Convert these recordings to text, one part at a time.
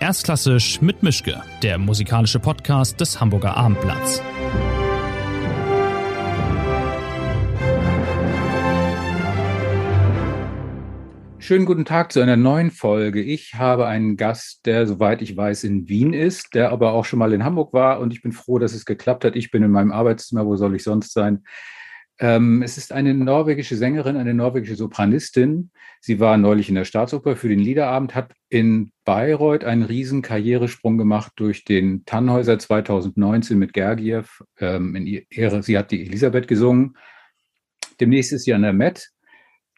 Erstklassisch mit Mischke, der musikalische Podcast des Hamburger Abendblatts. Schönen guten Tag zu einer neuen Folge. Ich habe einen Gast, der, soweit ich weiß, in Wien ist, der aber auch schon mal in Hamburg war und ich bin froh, dass es geklappt hat. Ich bin in meinem Arbeitszimmer, wo soll ich sonst sein? Ähm, es ist eine norwegische Sängerin, eine norwegische Sopranistin. Sie war neulich in der Staatsoper für den Liederabend, hat in Bayreuth einen riesen Karrieresprung gemacht durch den Tannhäuser 2019 mit Gergiev. Ähm, in ihre, sie hat die Elisabeth gesungen. Demnächst ist sie an der Met.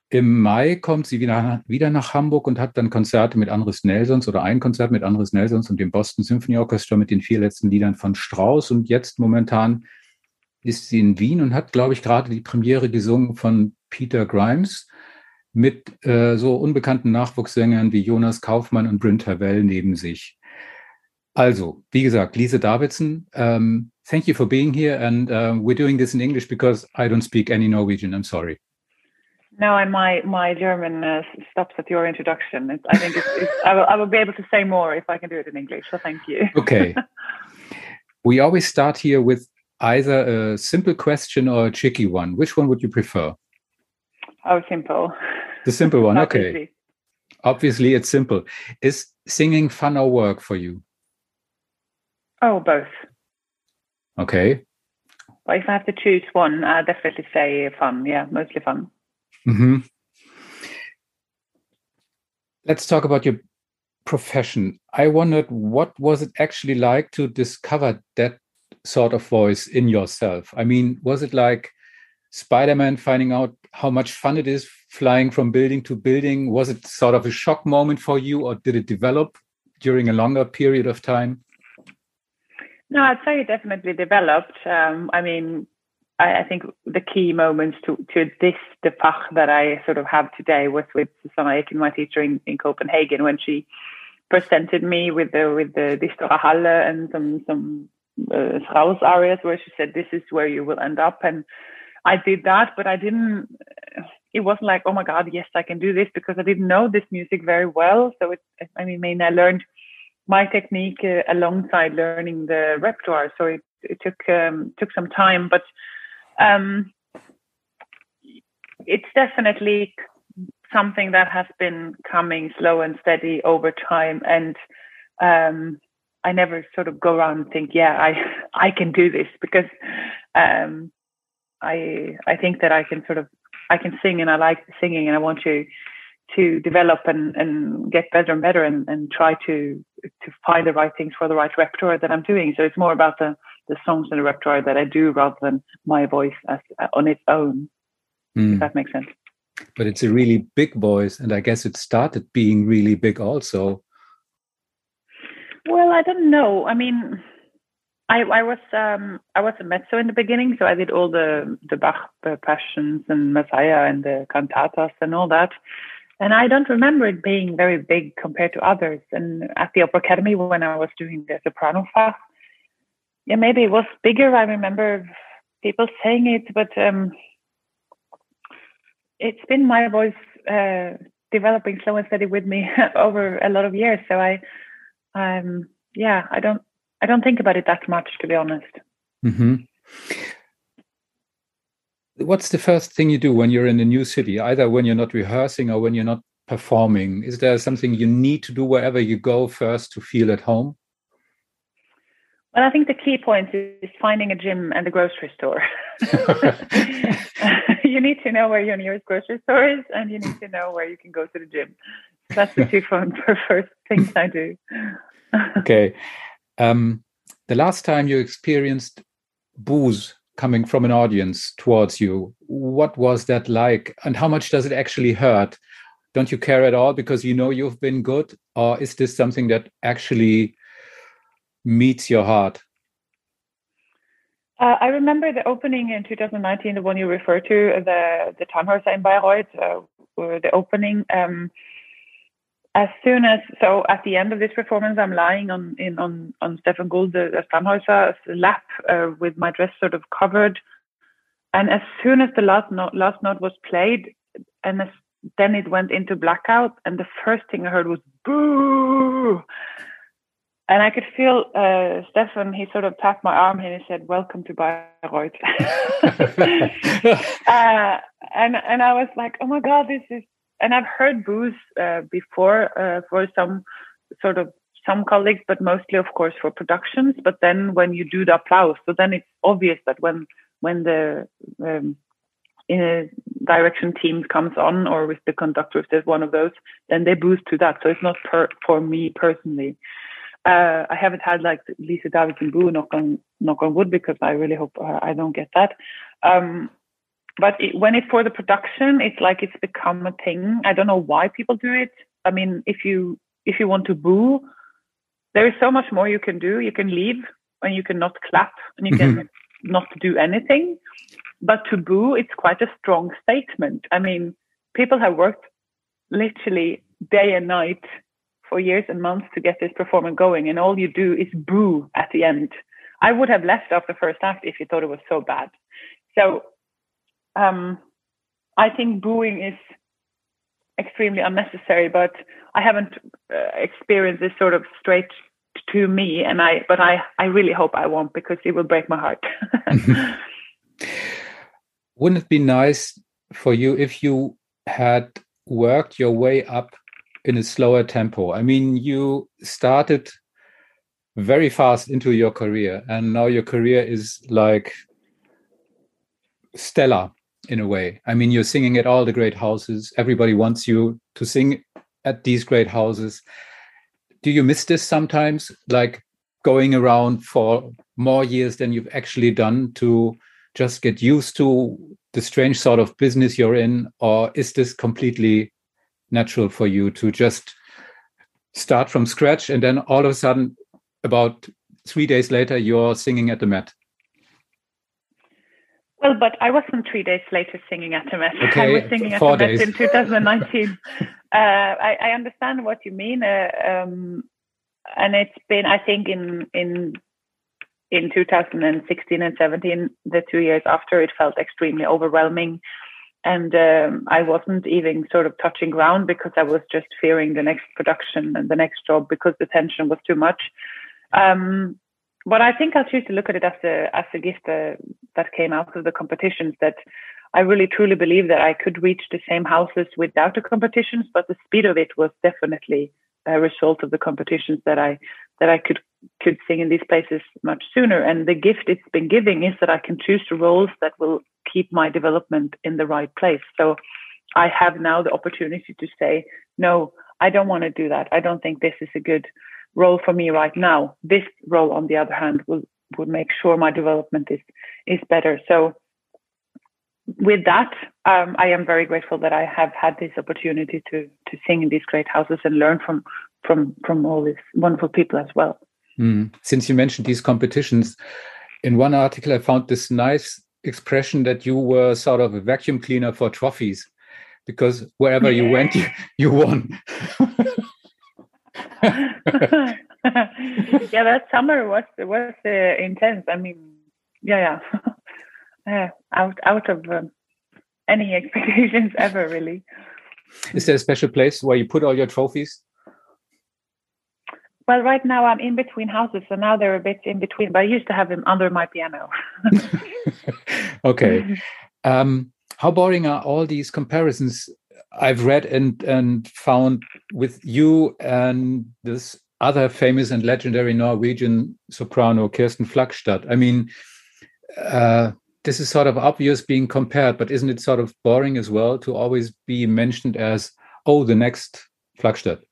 Im Mai kommt sie wieder, wieder nach Hamburg und hat dann Konzerte mit Andres Nelsons oder ein Konzert mit Andres Nelsons und dem Boston Symphony Orchestra mit den vier letzten Liedern von Strauss. Und jetzt momentan ist sie in Wien und hat, glaube ich, gerade die Premiere gesungen von Peter Grimes mit äh, so unbekannten Nachwuchssängern wie Jonas Kaufmann und Bryn Terwell neben sich. Also, wie gesagt, Lise Davidson, um, thank you for being here. And uh, we're doing this in English because I don't speak any Norwegian. I'm sorry. No, and my my German uh, stops at your introduction. It's, I think it's, it's, I, will, I will be able to say more if I can do it in English. So thank you. Okay. we always start here with either a simple question or a tricky one. Which one would you prefer? Oh, simple. The simple one. okay. Obviously, it's simple. Is singing fun or work for you? Oh, both. Okay. Well, if I have to choose one, i definitely say fun. Yeah, mostly fun. Mm-hmm. Let's talk about your profession. I wondered what was it actually like to discover that sort of voice in yourself? I mean, was it like Spider-Man finding out how much fun it is flying from building to building? Was it sort of a shock moment for you, or did it develop during a longer period of time? No, I'd say it definitely developed. Um, I mean, I, I, think the key moments to, to this the Fach that I sort of have today was with Susanna Eken, my teacher in, in Copenhagen, when she presented me with the with the Dich teure Halle and some some uh, areas where she said this is where you will end up. And I did that but I didn't it wasn't like oh my god yes I can do this because I didn't know this music very well. So it I mean, I, mean, I learned my technique uh, alongside learning the repertoire. So it, it took um, took some time but um, it's definitely something that has been coming slow and steady over time. And um, I never sort of go around and think, yeah, I I can do this because um, I I think that I can sort of I can sing and I like singing and I want to to develop and, and get better and better and, and try to to find the right things for the right repertoire that I'm doing. So it's more about the the songs and the repertoire that I do rather than my voice as on its own. Mm. If hmm. that makes sense. But it's a really big voice, and I guess it started being really big also well, I don't know. I mean, I, I was um, I was a mezzo in the beginning, so I did all the the Bach passions and Messiah and the cantatas and all that. And I don't remember it being very big compared to others. And at the Opera Academy, when I was doing the soprano Fach, yeah, maybe it was bigger. I remember people saying it, but um, it's been my voice uh, developing slow and steady with me over a lot of years. So I um, yeah, I don't I don't think about it that much to be honest. Mm-hmm. What's the first thing you do when you're in a new city, either when you're not rehearsing or when you're not performing? Is there something you need to do wherever you go first to feel at home? Well, I think the key point is finding a gym and a grocery store. you need to know where your nearest grocery store is, and you need to know where you can go to the gym. That's the two first things I do. okay. Um, the last time you experienced boos coming from an audience towards you, what was that like? And how much does it actually hurt? Don't you care at all because you know you've been good? Or is this something that actually meets your heart? Uh, I remember the opening in 2019, the one you referred to, the the Tannhäuser in Bayreuth, uh, the opening. Um, as soon as so at the end of this performance i'm lying on in on on Stephen Gould the, the lap uh, with my dress sort of covered and as soon as the last note last note was played and as, then it went into blackout and the first thing i heard was boo and I could feel uh, Stephen. He sort of tapped my arm and he said, "Welcome to Bayreuth." uh, and and I was like, "Oh my god, this is." And I've heard boos uh, before uh, for some sort of some colleagues, but mostly, of course, for productions. But then when you do the applause, so then it's obvious that when when the um, in a direction team comes on or with the conductor, if there's one of those, then they boost to that. So it's not per, for me personally. Uh, I haven't had like Lise Davidsen boo knock on knock on wood because I really hope uh, I don't get that. Um, but it, when it's for the production, it's like it's become a thing. I don't know why people do it. I mean, if you if you want to boo, there is so much more you can do. You can leave and you can not clap and you can mm-hmm. not do anything. But to boo, it's quite a strong statement. I mean, people have worked literally day and night for years and months to get this performance going, and all you do is boo at the end. I would have left after the first act if you thought it was so bad. So um, I think booing is extremely unnecessary, but I haven't uh, experienced this sort of straight to me, and I but I I really hope I won't because it will break my heart. Wouldn't it be nice for you if you had worked your way up in a slower tempo? I mean, you started very fast into your career, and now your career is like stellar in a way. I mean, you're singing at all the great houses. Everybody wants you to sing at these great houses. Do you miss this sometimes? Like going around for more years than you've actually done to just get used to the strange sort of business you're in? Or is this completely natural for you to just start from scratch and then all of a sudden, about three days later, you're singing at the Met? Well, but I wasn't three days later singing at the Met. Okay, I was singing at the Met in 2019. uh, I, I, understand what you mean, uh, um, and it's been, I think, in in in 2016 and 17, the two years after, it felt extremely overwhelming, and um, I wasn't even sort of touching ground because I was just fearing the next production and the next job because the tension was too much. Um, but I think I'll choose to look at it as a as a gift uh, that came out of the competitions. That I really truly believe that I could reach the same houses without the competitions, but the speed of it was definitely a result of the competitions that I that I could could sing in these places much sooner. And the gift it's been giving is that I can choose the roles that will keep my development in the right place. So I have now the opportunity to say, no, I don't want to do that. I don't think this is a good role for me right now. This role, on the other hand, will would make sure my development is is better. So with that, um, I am very grateful that I have had this opportunity to to sing in these great houses and learn from from from all these wonderful people as well. Mm. Since you mentioned these competitions, in one article I found this nice expression that you were sort of a vacuum cleaner for trophies because wherever you went, you, you won. yeah, that summer was was uh, intense. I mean, yeah, yeah, uh, out out of um, any expectations ever, really. Is there a special place where you put all your trophies? Well, right now I'm in between houses, so now they're a bit in between. But I used to have them under my piano. okay. Um, how boring are all these comparisons I've read and and found with you and this other famous and legendary Norwegian soprano Kirsten Flagstad. I mean, uh, this is sort of obvious being compared, but isn't it sort of boring as well to always be mentioned as oh the next Flagstad?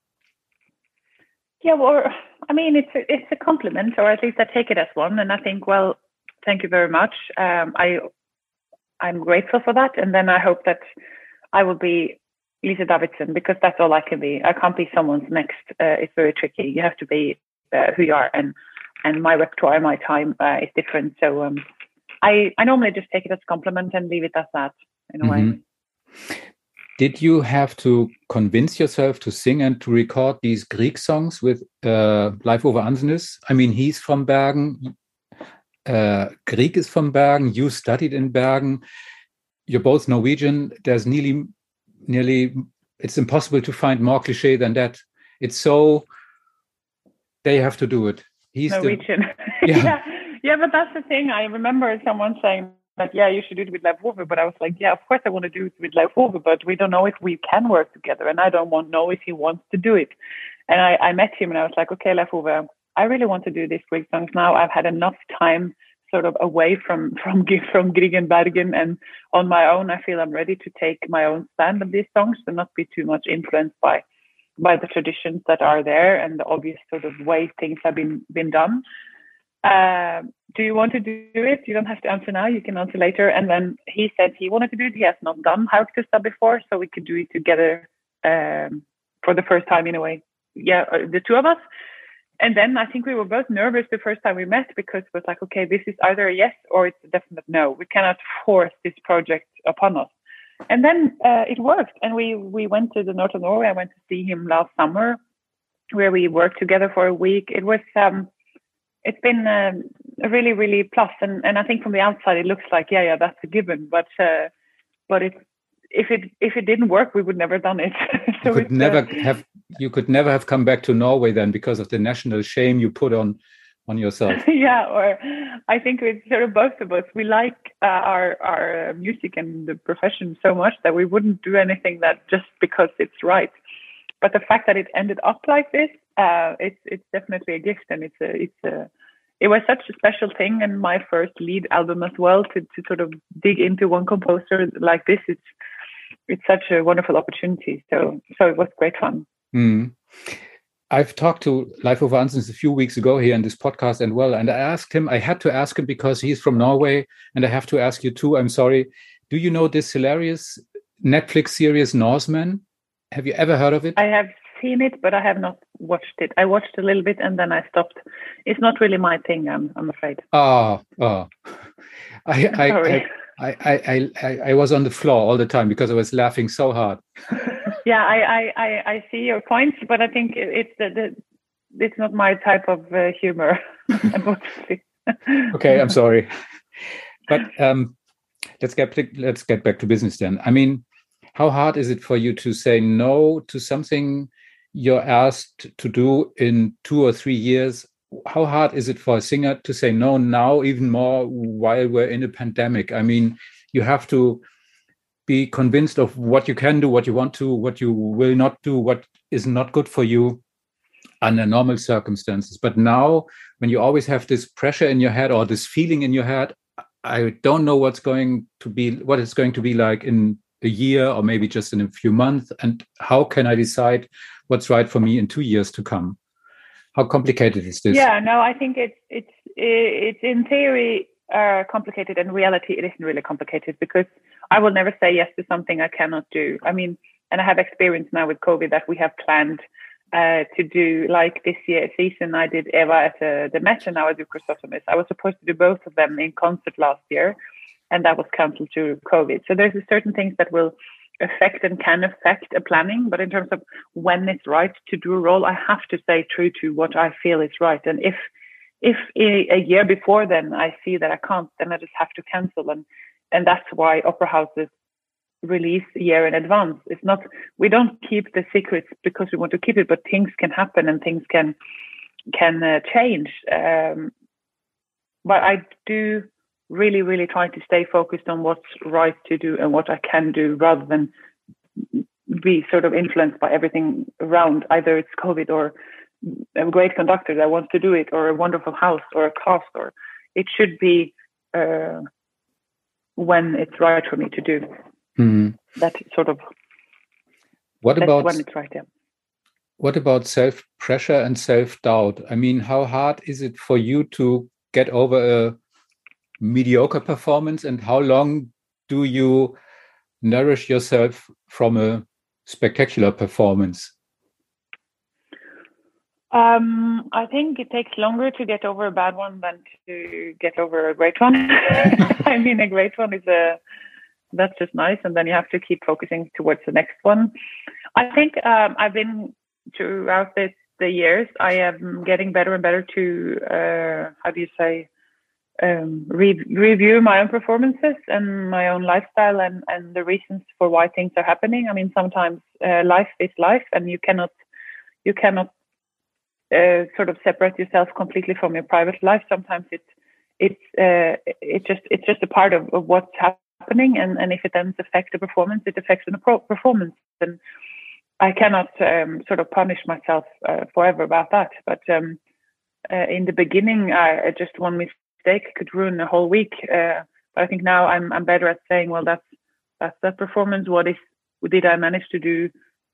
Yeah, well, I mean it's a, it's a compliment, or at least I take it as one, and I think well, thank you very much. Um, I I'm grateful for that, and then I hope that I will be Lise Davidsen because that's all I can be. I can't be someone's next. Uh, it's very tricky. You have to be uh, who you are, and and my repertoire, my time uh, is different. So um, I I normally just take it as a compliment and leave it as that in a mm -hmm. way. Did you have to convince yourself to sing and to record these Grieg songs with uh, Leif Ove Andsnes? I mean, he's from Bergen. Uh, Grieg is from Bergen. You studied in Bergen. You're both Norwegian. There's nearly nearly it's impossible to find more cliche than that. It's so they have to do it. He's Norwegian. The, yeah. yeah. yeah, but that's the thing. I remember someone saying that, yeah, you should do it with Leif Ove. But I was like, yeah, of course I want to do it with Leif Ove, but we don't know if we can work together. And I don't want know if he wants to do it. And I, I met him and I was like, okay, Leif Ove, I really want to do these Grieg songs now. I've had enough time sort of away from from from Grieg and Bergen and on my own. I feel I'm ready to take my own stand on these songs and not be too much influenced by by the traditions that are there and the obvious sort of way things have been been done. Uh, do you want to do it? You don't have to answer now. You can answer later. And then he said he wanted to do it. He has not done Haugtussa before, so we could do it together um, for the first time in a way. Yeah, uh, the two of us. And then I think we were both nervous the first time we met because it was like, okay, this is either a yes or it's a definite no. We cannot force this project upon us. And then uh, it worked, and we we went to the north of Norway. I went to see him last summer, where we worked together for a week. It was um, it's been um, a really really plus, and and I think from the outside it looks like yeah yeah that's a given, but uh, but it if it if it didn't work, we would never have done it. so you could never uh, have you could never have come back to Norway then because of the national shame you put on on yourself. yeah, or I think it's sort of both of us. We like uh, our our music and the profession so much that we wouldn't do anything that just because it's right. But the fact that it ended up like this, uh, it's it's definitely a gift, and it's a it's a it was such a special thing, and my first Lied album as well to to sort of dig into one composer like this. It's it's such a wonderful opportunity. So so it was great fun. Mm. I've talked to Leif Ove Andsnes a few weeks ago here in this podcast and well, and I asked him, I had to ask him because he's from Norway, and I have to ask you too. I'm sorry. Do you know this hilarious Netflix series Norsemen? Have you ever heard of it? I have seen it, but I have not watched it. I watched a little bit and then I stopped. It's not really my thing, I'm I'm afraid. Oh, oh. I, I, I, I, I, I, I was on the floor all the time because I was laughing so hard. yeah, I, I, I, see your points, but I think it's the, the it's not my type of uh, humor. okay, I'm sorry, but um, let's get let's get back to business then. I mean, how hard is it for you to say no to something you're asked to do in two or three years? How hard is it for a singer to say no now even more while we're in a pandemic? I mean you have to be convinced of what you can do what you want to what you will not do what is not good for you under normal circumstances. But now when you always have this pressure in your head or this feeling in your head i don't know what's going to be what it's going to be like in a year or maybe just in a few months and how can i decide what's right for me in two years to come how complicated is this? Yeah, no, I think it's it's it's in theory uh, complicated, and reality it isn't really complicated because I will never say yes to something I cannot do. I mean, and I have experience now with COVID that we have planned uh, to do like this year season. I did Eva at uh, the Met, and now I do Chrysothemis. I was supposed to do both of them in concert last year, and that was cancelled due to COVID. So there's certain things that will affect and can affect a planning, but in terms of when it's right to do a role, I have to stay true to what I feel is right. And if if a year before then I see that I can't, then I just have to cancel. And and that's why opera houses release a year in advance. It's not we don't keep the secrets because we want to keep it, but things can happen and things can can uh, change. Um, but I do really, really trying to stay focused on what's right to do and what I can do rather than be sort of influenced by everything around. Either it's COVID or a great conductor that wants to do it, or a wonderful house, or a cast, or it should be uh, when it's right for me to do. Mm. That sort of. What about when it's right? Yeah. What about self pressure and self doubt? I mean, how hard is it for you to get over a mediocre performance and how long do you nourish yourself from a spectacular performance um, I think it takes longer to get over a bad one than to get over a great one. I mean, a great one is a that's just nice, and then you have to keep focusing towards the next one. I think um, I've been throughout this, the years. I am getting better and better to uh, how do you say um, re- review my own performances and my own lifestyle and, and the reasons for why things are happening. I mean, sometimes uh, life is life, and you cannot you cannot uh, sort of separate yourself completely from your private life. Sometimes it's it's uh, it just it's just a part of, of what's happening, and, and if it then affects the performance, it affects the performance. And I cannot um, sort of punish myself uh, forever about that. But um, uh, in the beginning, I, just one mistake could ruin a whole week. Uh, but I think now I'm I'm better at saying, well, that's that's that performance. What is did I manage to do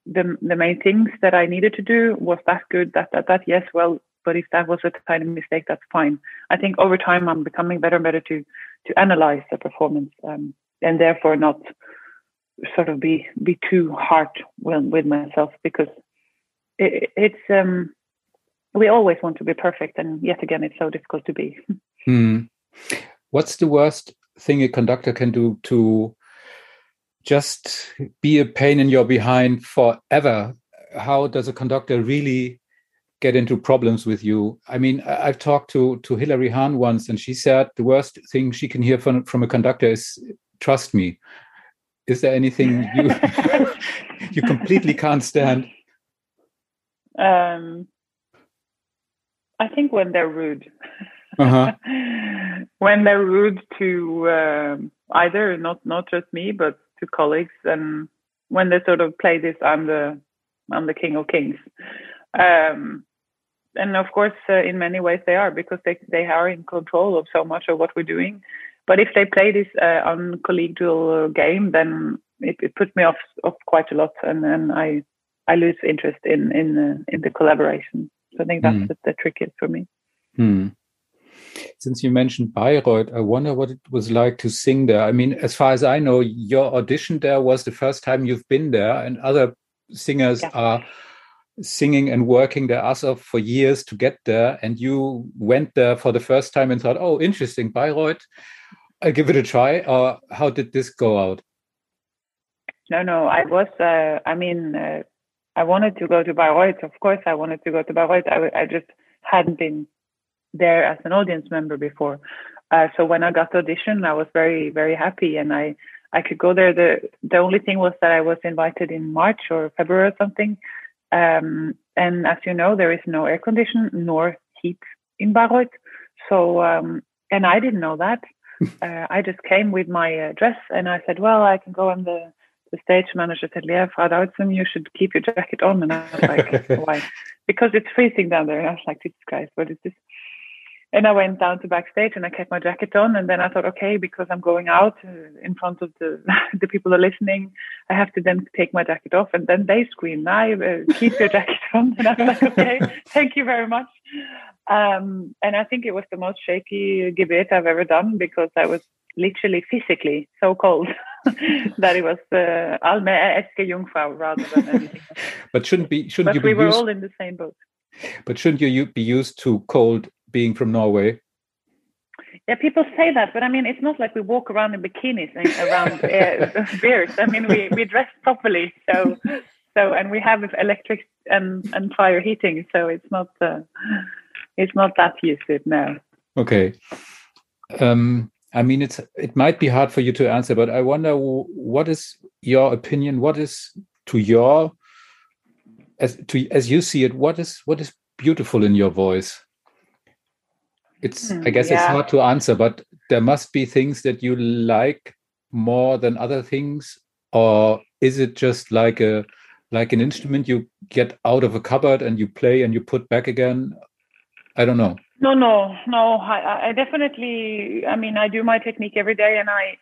the the main things that I needed to do? Was that good? That that that yes. Well, but if that was a tiny mistake, that's fine. I think over time I'm becoming better and better to to analyze the performance um, and therefore not sort of be be too hard with, myself because it, it's um we always want to be perfect and yet again it's so difficult to be. Hmm. What's the worst thing a conductor can do to just be a pain in your behind forever. How does a conductor really get into problems with you? I mean, I've talked to to Hilary Hahn once, and she said the worst thing she can hear from from a conductor is "trust me." Is there anything you you completely can't stand? Um, I think when they're rude. Uh-huh. when they're rude to um, either not not just me, but to colleagues and when they sort of play this i'm the i'm the king of kings um, and of course uh, in many ways they are because they they are in control of so much of what we're doing but if they play this uh, on collegial game then it, it puts me off off quite a lot and then i i lose interest in in uh, in the collaboration so i think that's mm. the, the trick is for me mm. Since you mentioned Bayreuth, I wonder what it was like to sing there. I mean, as far as I know, your audition there was the first time you've been there, and other singers yeah. are singing and working their ass off for years to get there. And you went there for the first time and thought, oh, interesting, Bayreuth, I'll give it a try. Or how did this go out? No, no, I was, uh, I mean, uh, I wanted to go to Bayreuth. Of course, I wanted to go to Bayreuth. I, I just hadn't been there as an audience member before. Uh, so when I got the audition, I was very very happy, and I I could go there. the The only thing was that I was invited in March or February or something. Um, and as you know, there is no air condition nor heat in Bayreuth. So um, and I didn't know that. Uh, I just came with my uh, dress, and I said, "Well, I can go on the." The stage manager said, "Yeah, Frau Davidsen, you should keep your jacket on." And I was like, "Why?" Because it's freezing down there. And I was like, "Jesus Christ, what is this?" And I went down to backstage and I kept my jacket on. And then I thought, okay, because I'm going out uh, in front of the the people are listening, I have to then take my jacket off. And then they scream, "Now uh, keep your jacket on." And I was like, okay, thank you very much. Um, and I think it was the most shaky Gebet I've ever done because I was literally physically so cold that it was uh, Alme Eske Jungfrau rather than anything. but shouldn't be shouldn't but you we be were used, all in the same boat. But shouldn't you be used to cold being from Norway? Yeah, people say that, but I mean, it's not like we walk around in bikinis and around uh, beers. I mean, we, we dress properly, so so and we have electric and and fire heating, so it's not uh, it's not that used it now. Okay. Um, I mean, it's it might be hard for you to answer, but I wonder what is your opinion? What is to your as to as you see it? What is what is beautiful in your voice? It's i guess yeah. it's hard to answer but there must be things that you like more than other things or is it just like a like an instrument you get out of a cupboard and you play and you put back again? I don't know. No no no. I, I definitely i mean i do my technique every day and i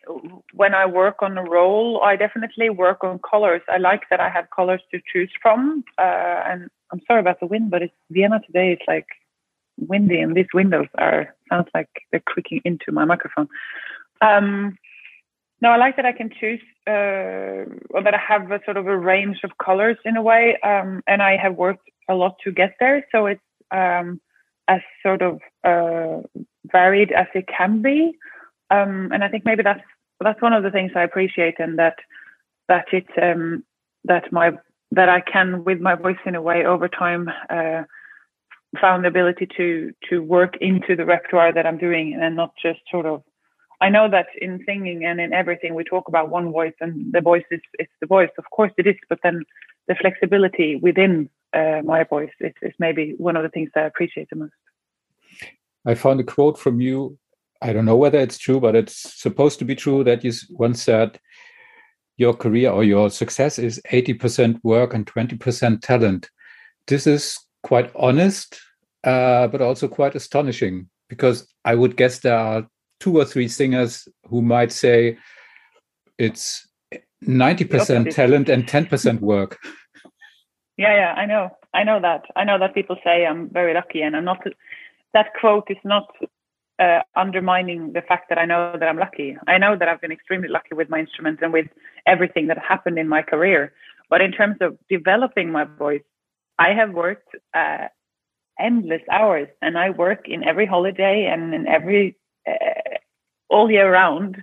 when i work on a role i definitely work on colors. I like that i have colors to choose from uh, and i'm sorry about the wind but it's vienna today it's like windy and these windows are sounds like they're creaking into my microphone. Um, I like that I can choose uh, or that I have a sort of a range of colors in a way, um, and I have worked a lot to get there. So it's um, as sort of uh, varied as it can be, um, and I think maybe that's that's one of the things I appreciate, and that that it um, that my that I can with my voice in a way over time. Uh, found the ability to to work into the repertoire that I'm doing and not just sort of I know that in singing and in everything we talk about one voice and the voice is, is the voice. Of course it is, but then the flexibility within uh, my voice is, is maybe one of the things that I appreciate the most. I found a quote from you. I don't know whether it's true, but it's supposed to be true that you once said your career or your success is 80% work and 20% talent. This is quite honest, uh, but also quite astonishing because I would guess there are two or three singers who might say it's 90% talent and 10% work. Yeah, yeah, I know. I know that. I know that people say I'm very lucky, and I'm not. That quote is not uh, undermining the fact that I know that I'm lucky. I know that I've been extremely lucky with my instruments and with everything that happened in my career. But in terms of developing my voice, I have worked uh, endless hours, and I work in every holiday and in every uh, all year round.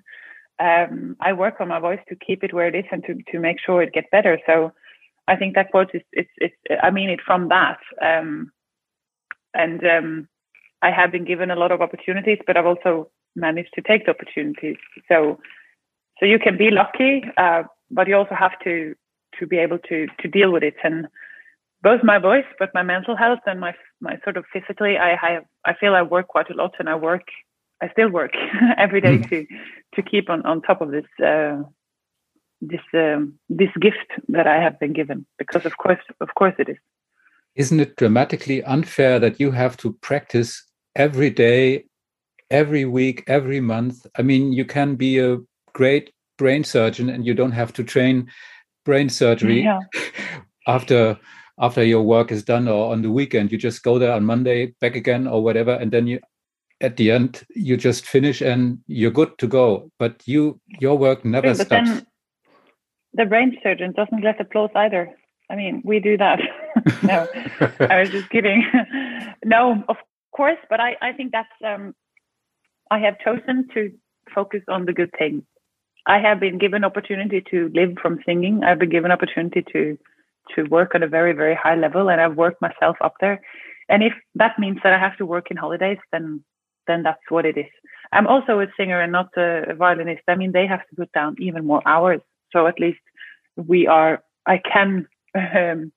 Um, I work on my voice to keep it where it is and to to make sure it gets better. So I think that quote is it's it's I mean it from that. Um, and um, I have been given a lot of opportunities, but I've also managed to take the opportunities. So so you can be lucky, uh, but you also have to to be able to to deal with it and both my voice, but my mental health and my my sort of physically, I have I feel I work quite a lot, and I work I still work every day mm. to to keep on on top of this uh, this um, this gift that I have been given because of course of course it is. Isn't it dramatically unfair that you have to practice every day, every week, every month? I mean, you can be a great brain surgeon and you don't have to train brain surgery yeah. after after your work is done or on the weekend you just go there on monday back again or whatever and then you at the end you just finish and you're good to go but you your work never True, stops the brain surgeon doesn't get applause either. I mean, we do that. no, I was just kidding. no, of course, but I, I think that's, um, I have chosen to focus on the good things. I have been given opportunity to live from singing. I've been given opportunity to, to work at a very, very high level and I've worked myself up there. And if that means that I have to work in holidays, then, then that's what it is. I'm also a singer and not a violinist. I mean, they have to put down even more hours so at least we are, I can um,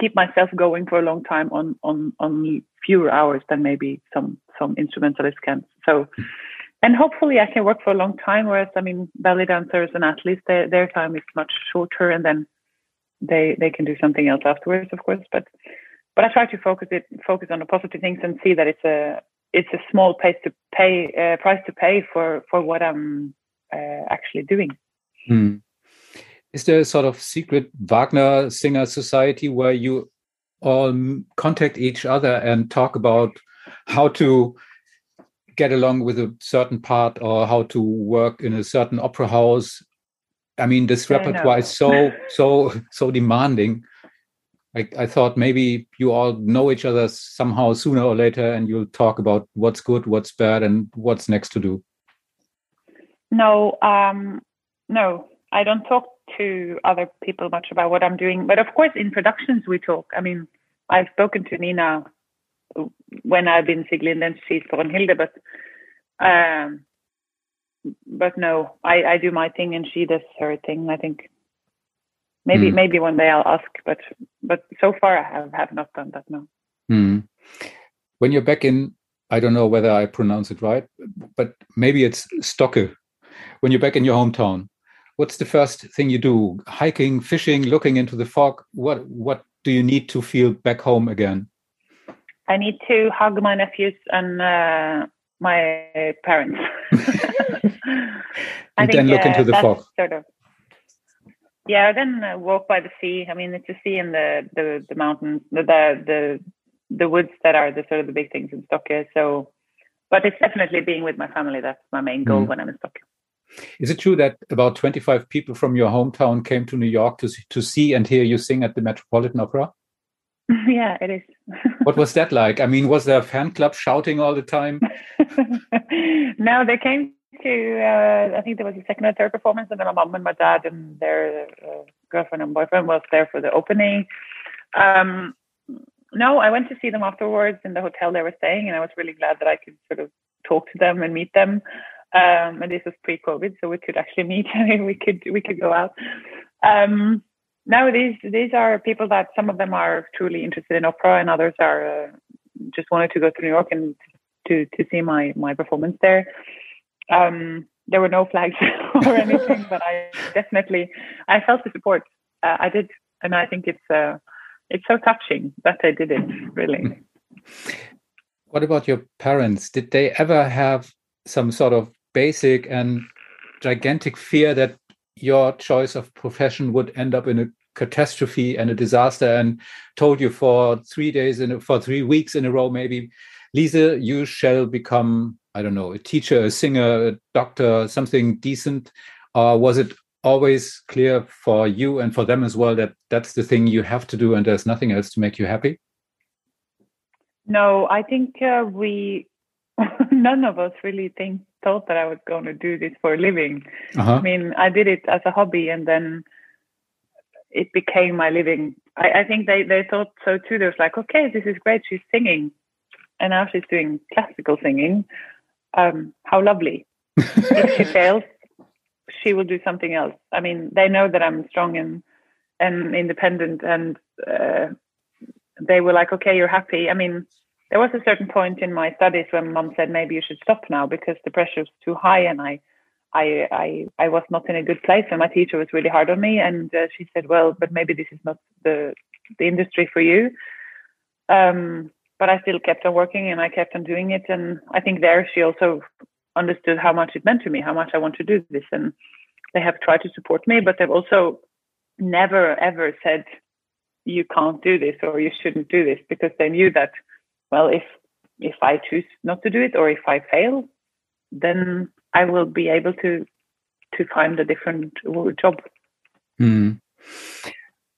keep myself going for a long time on, on, on fewer hours than maybe some, some instrumentalists can. So, and hopefully I can work for a long time. Whereas, I mean, ballet dancers and athletes, their, their time is much shorter and then they, they can do something else afterwards, of course. But, but I try to focus it, focus on the positive things and see that it's a, it's a small price to pay, uh, price to pay for, for what I'm uh, actually doing. Hmm is there a sort of secret Wagner singer society where you all contact each other and talk about how to get along with a certain part or how to work in a certain opera house? I mean, this repertoire is so so so demanding. I, I thought maybe you all know each other somehow sooner or later, and you'll talk about what's good, what's bad, and what's next to do. No, um, no, I don't talk to other people much about what I'm doing. But of course, in productions we talk. I mean, I've spoken to Nina when I've been Sieglinde and she's Hilde, but um, but no, I, I do my thing and she does her thing. I think maybe mm. maybe one day I'll ask, but but so far I have, have not done that. No. Mm. When you're back in, I don't know whether I pronounce it right, but maybe it's Stokke. When you're back in your hometown, what's the first thing you do? Hiking, fishing, looking into the fog. What what do you need to feel back home again? I need to hug my nephews and uh, my parents. and then look uh, into the fog. Sort of. Yeah, then uh, walk by the sea. I mean, it's the sea and the the, the mountains, the, the the the woods that are the sort of the big things in Stockholm. So, but it's definitely being with my family. That's my main goal mm. when I'm in Stockholm. Is it true that about 25 people from your hometown came to New York to, to see and hear you sing at the Metropolitan Opera? Yeah, it is. what was that like? I mean, was there a fan club shouting all the time? no, they came to, uh, I think there was a second or third performance, and then my mom and my dad and their uh, girlfriend and boyfriend was there for the opening. Um, no, I went to see them afterwards in the hotel they were staying, and I was really glad that I could sort of talk to them and meet them. Um, and this was pre-COVID, so we could actually meet. we could we could go out. Um, these these are people that some of them are truly interested in opera, and others are uh, just wanted to go to New York and to to see my my performance there. Um, there were no flags or anything, but I definitely I felt the support. Uh, I did, and I think it's uh, it's so touching that I did it. Really. What about your parents? Did they ever have some sort of basic and gigantic fear that your choice of profession would end up in a catastrophe and a disaster and told you for three days in for three weeks in a row maybe lisa you shall become i don't know a teacher a singer a doctor something decent or was it always clear for you and for them as well that that's the thing you have to do and there's nothing else to make you happy no i think uh, we none of us really think thought that I was going to do this for a living. Uh-huh. I mean, I did it as a hobby, and then it became my living. I, I think they they thought so too. They was like, okay, this is great. She's singing, and now she's doing classical singing. Um, how lovely! if she fails, she will do something else. I mean, they know that I'm strong and and independent, and uh, they were like, okay, you're happy. I mean, there was a certain point in my studies when mom said maybe you should stop now because the pressure was too high and I I I I was not in a good place and my teacher was really hard on me and uh, she said well but maybe this is not the the industry for you um, but I still kept on working and I kept on doing it and I think there she also understood how much it meant to me how much I want to do this and they have tried to support me but they've also never ever said you can't do this or you shouldn't do this because they knew that well, if if I choose not to do it or if I fail, then I will be able to to find a different job. Hmm.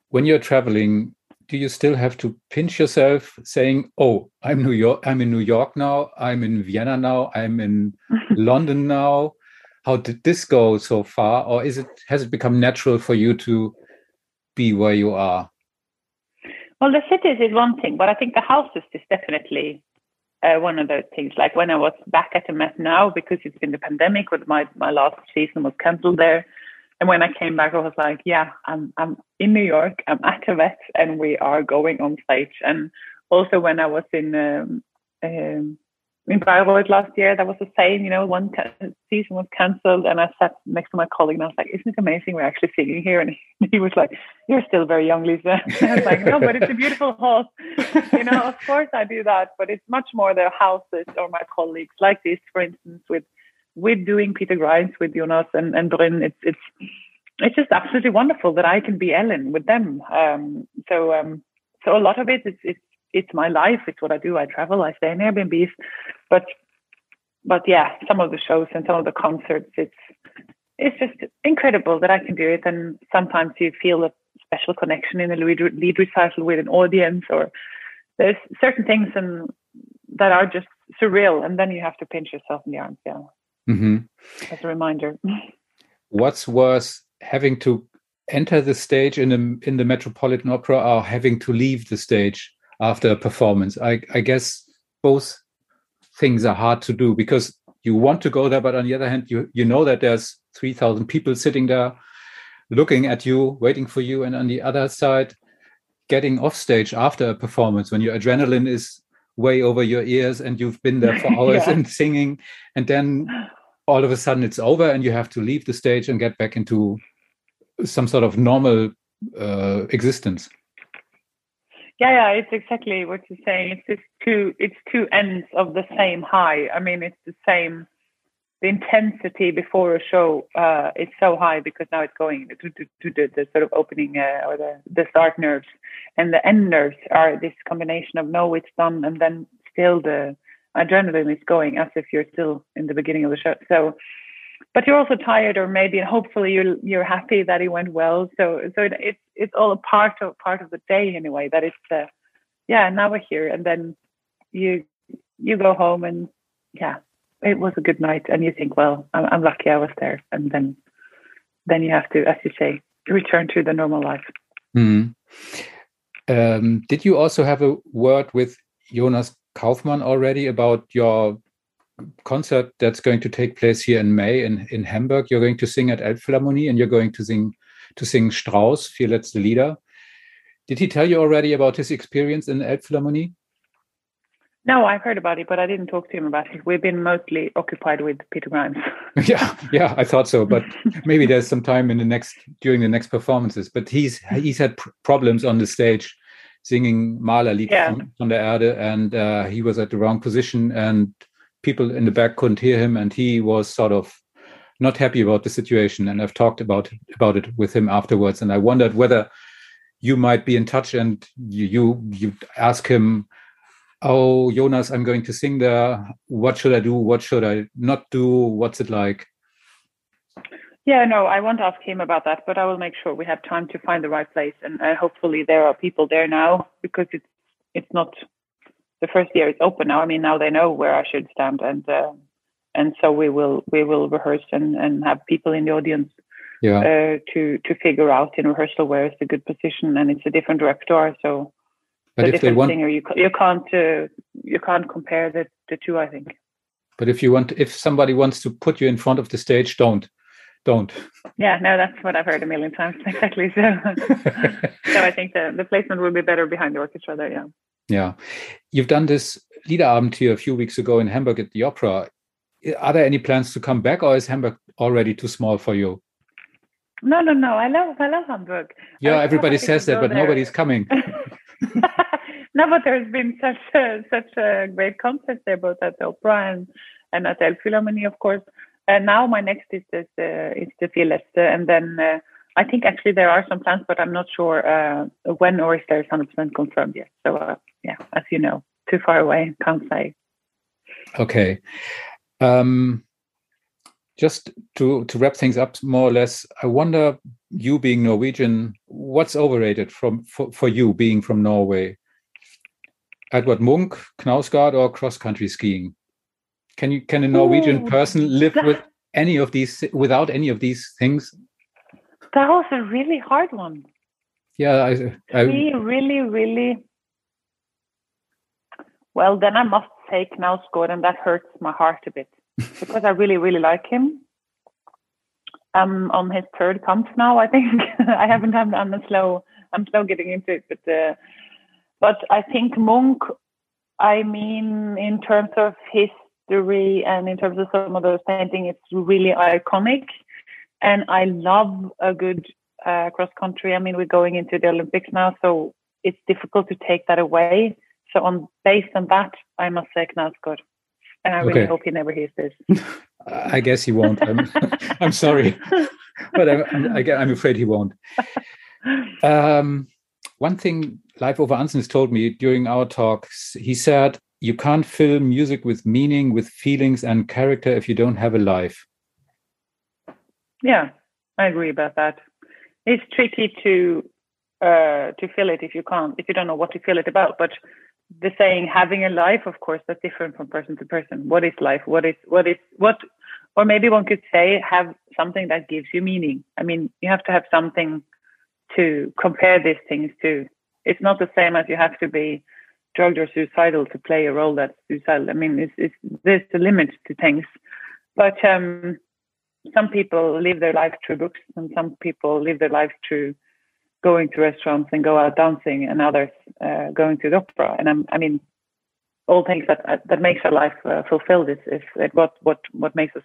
When you're traveling, do you still have to pinch yourself, saying, "Oh, I'm New York. I'm in New York now. I'm in Vienna now. I'm in London now." How did this go so far, or is it has it become natural for you to be where you are? Well, the cities is one thing, but I think the houses is definitely uh, one of those things. Like when I was back at the Met now, because it's been the pandemic, with my my last season was cancelled there, and when I came back, I was like, yeah, I'm I'm in New York, I'm at the Met, and we are going on stage. And also when I was in um, um, in Bayreuth last year, that was the same. You know, one season was cancelled, and I sat next to my colleague, and I was like, "Isn't it amazing? We're actually singing here." And he was like, "You're still very young, Lisa." And I was like, "No, but it's a beautiful hall." you know, of course I do that, but it's much more the houses or my colleagues, like this, for instance, with with doing Peter Grimes with Jonas and and Bryn. It's it's it's just absolutely wonderful that I can be Ellen with them. Um, so um, so a lot of it is it's it's my life. It's what I do. I travel. I stay in Airbnbs. But but yeah, some of the shows and some of the concerts, it's it's just incredible that I can do it. And sometimes you feel a special connection in a Lied, Lied recital with an audience, or there's certain things and that are just surreal. And then you have to pinch yourself in the arms, yeah, mm-hmm. as a reminder. What's worse, having to enter the stage in the in the Metropolitan Opera, or having to leave the stage? after a performance. I, I guess both things are hard to do because you want to go there, but on the other hand, you you know that there's three thousand people sitting there, looking at you, waiting for you, and on the other side, getting off stage after a performance when your adrenaline is way over your ears and you've been there for hours yeah. and singing, and then all of a sudden it's over and you have to leave the stage and get back into some sort of normal uh, existence. Yeah, yeah, it's exactly what you're saying. It's just two it's two ends of the same high. I mean, it's the same. The intensity before a show uh, is so high because now it's going to, to, to the, the, sort of opening uh, or the, the start nerves, and the end nerves are this combination of no, it's done, and then still the adrenaline is going as if you're still in the beginning of the show. So but you're also tired or maybe and hopefully you're you're happy that it went well so so it, it's it's all a part of part of the day anyway that it's uh, yeah now we're here and then you you go home and yeah it was a good night and you think well I'm, I'm lucky I was there and then then you have to as you say return to the normal life mm. um, did you also have a word with Jonas Kaufmann already about your concert that's going to take place here in May in, in Hamburg. You're going to sing at Elbphilharmonie and you're going to sing to sing Strauss, Vier letzte Lieder. Did he tell you already about his experience in Elbphilharmonie? No, I've heard about it, but I didn't talk to him about it. We've been mostly occupied with Peter Grimes. yeah, yeah, I thought so, but maybe there's some time in the next during the next performances. But he's he's had pr problems on the stage singing Mahler Lied Yeah. von, von der Erde, and uh, he was at the wrong position, and people in the back couldn't hear him, and he was sort of not happy about the situation. And I've talked about about it with him afterwards, and I wondered whether you might be in touch and you you, you ask him oh jonas i'm going to sing there. What should i do? What should i not do? What's it like? Yeah, no, I won't ask him about that, but I will make sure we have time to find the right place, and uh, hopefully there are people there now because it's it's not the first year it's open now. I mean, now they know where I should stand, and uh, and so we will we will rehearse and and have people in the audience yeah. uh, to to figure out in rehearsal where is the good position, and it's a different repertoire, so but if they want singer. You you can't uh, you can't compare the the two. I think. but if you want if somebody wants to put you in front of the stage don't don't Yeah, no, that's what I've heard a million times exactly. So so I think the the placement will be better behind the orchestra there. Yeah. yeah you've done this liederabend here a few weeks ago in hamburg at the opera are there any plans to come back or is hamburg already too small for you No, no, no. I love I love Hamburg. Yeah everybody says that but there. nobody's coming no, but there's been such a, such a great concert there, both at the opera and, and at the Philharmonie, of course. And now my next is is uh, is the Fieleste, and then uh, I think actually there are some plans, but I'm not sure uh, when or if there's 100% confirmed yet. So uh, yeah, as you know, too far away, can't say. Okay. Um, just to to wrap things up more or less, I wonder, you being Norwegian, what's overrated from for, for you being from Norway? Edvard Munch, Knausgård, or cross country skiing? Can you can a Norwegian Ooh, person live that- with any of these without any of these things? That was a really hard one. Yeah, I, I Really, really, really. Well, then I must say Knausgård, and that hurts my heart a bit because I really, really like him. I'm on his third comp now. I think I haven't. I'm, I'm slow. I'm slow getting into it, but uh, but I think Munch. I mean, in terms of history and in terms of some of those painting, it's really iconic, and I love a good uh, cross country. I mean, we're going into the Olympics now, so it's difficult to take that away. So, on based on that, I must say Knausgård, and I really Okay. hope he never hears this. I guess he won't. I'm, I'm sorry, but I'm, I'm, I'm afraid he won't. Um, one thing Leif Ove Andsnes has told me during our talks, he said, you can't fill music with meaning, with feelings and character if you don't have a life. Yeah, I agree about that. It's tricky to uh, to fill it if you can't, if you don't know what to fill it about. But the saying "having a life," of course, that's different from person to person. What is life? What is what is what? Or maybe one could say have something that gives you meaning. I mean, you have to have something to compare these things to. It's not the same as you have to be drugged or suicidal to play a role that's suicidal. I mean, it's, it's there's a limit to things. But um, some people live their life through books, and some people live their life through going to restaurants and go out dancing, and others uh, going to the opera. And I'm, I mean, all things that that makes our life uh, fulfilled is, is what what what makes us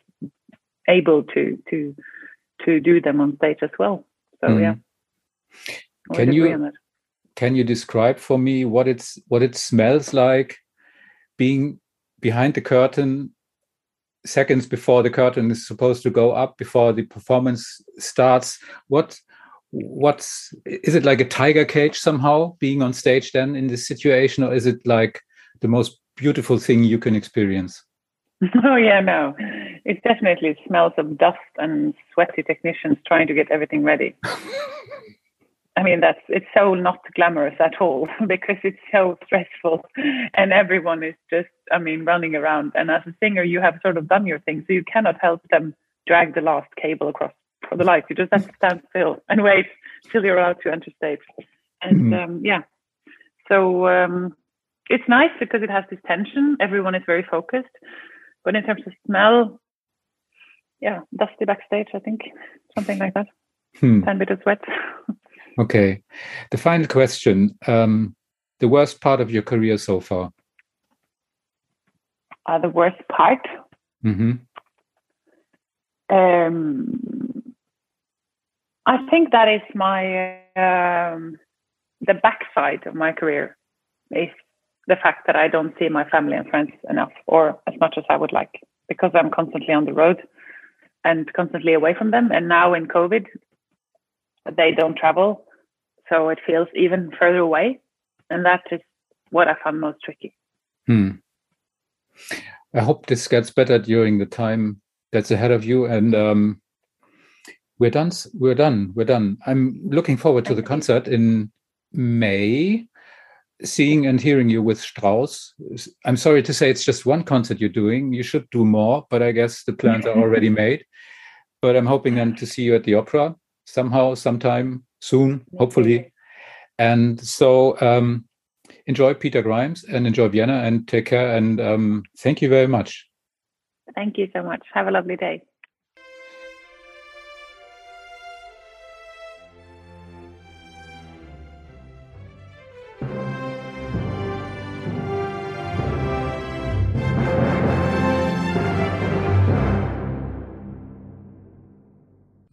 able to to to do them on stage as well. So Mhm. yeah, I Can you- agree on that. Can you describe for me what it's what it smells like being behind the curtain seconds before the curtain is supposed to go up before the performance starts? What what's is it like a tiger cage somehow being on stage then in this situation or is it like the most beautiful thing you can experience? Oh yeah, no, it definitely smells of dust and sweaty technicians trying to get everything ready. I mean, that's it's so not glamorous at all because it's so stressful, and everyone is just, I mean, running around. And as a singer, you have sort of done your thing, so you cannot help them drag the last cable across for the lights. You just have to stand still and wait till you're allowed to enter stage. And Mhm. um, yeah, so um, it's nice because it has this tension. Everyone is very focused, but in terms of smell, yeah, dusty backstage. I think something like that. hmm. a bit of sweat. Okay. The final question um, the worst part of your career so far? Uh, the worst part? Mm-hmm. Um, I think that is my um, the backside of my career is the fact that I don't see my family and friends enough or as much as I would like because I'm constantly on the road and constantly away from them. And now in COVID, they don't travel, so it feels even further away, and that is what I found most tricky. Hmm. I hope this gets better during the time that's ahead of you. And um, we're done. We're done. We're done. I'm looking forward to the concert in May. Seeing and hearing you with Strauss. I'm sorry to say it's just one concert you're doing. You should do more, but I guess the plans are already made. But I'm hoping then to see you at the opera somehow, sometime soon, hopefully. And so um, enjoy Peter Grimes and enjoy Vienna and take care. And um, thank you very much. Thank you so much. Have a lovely day.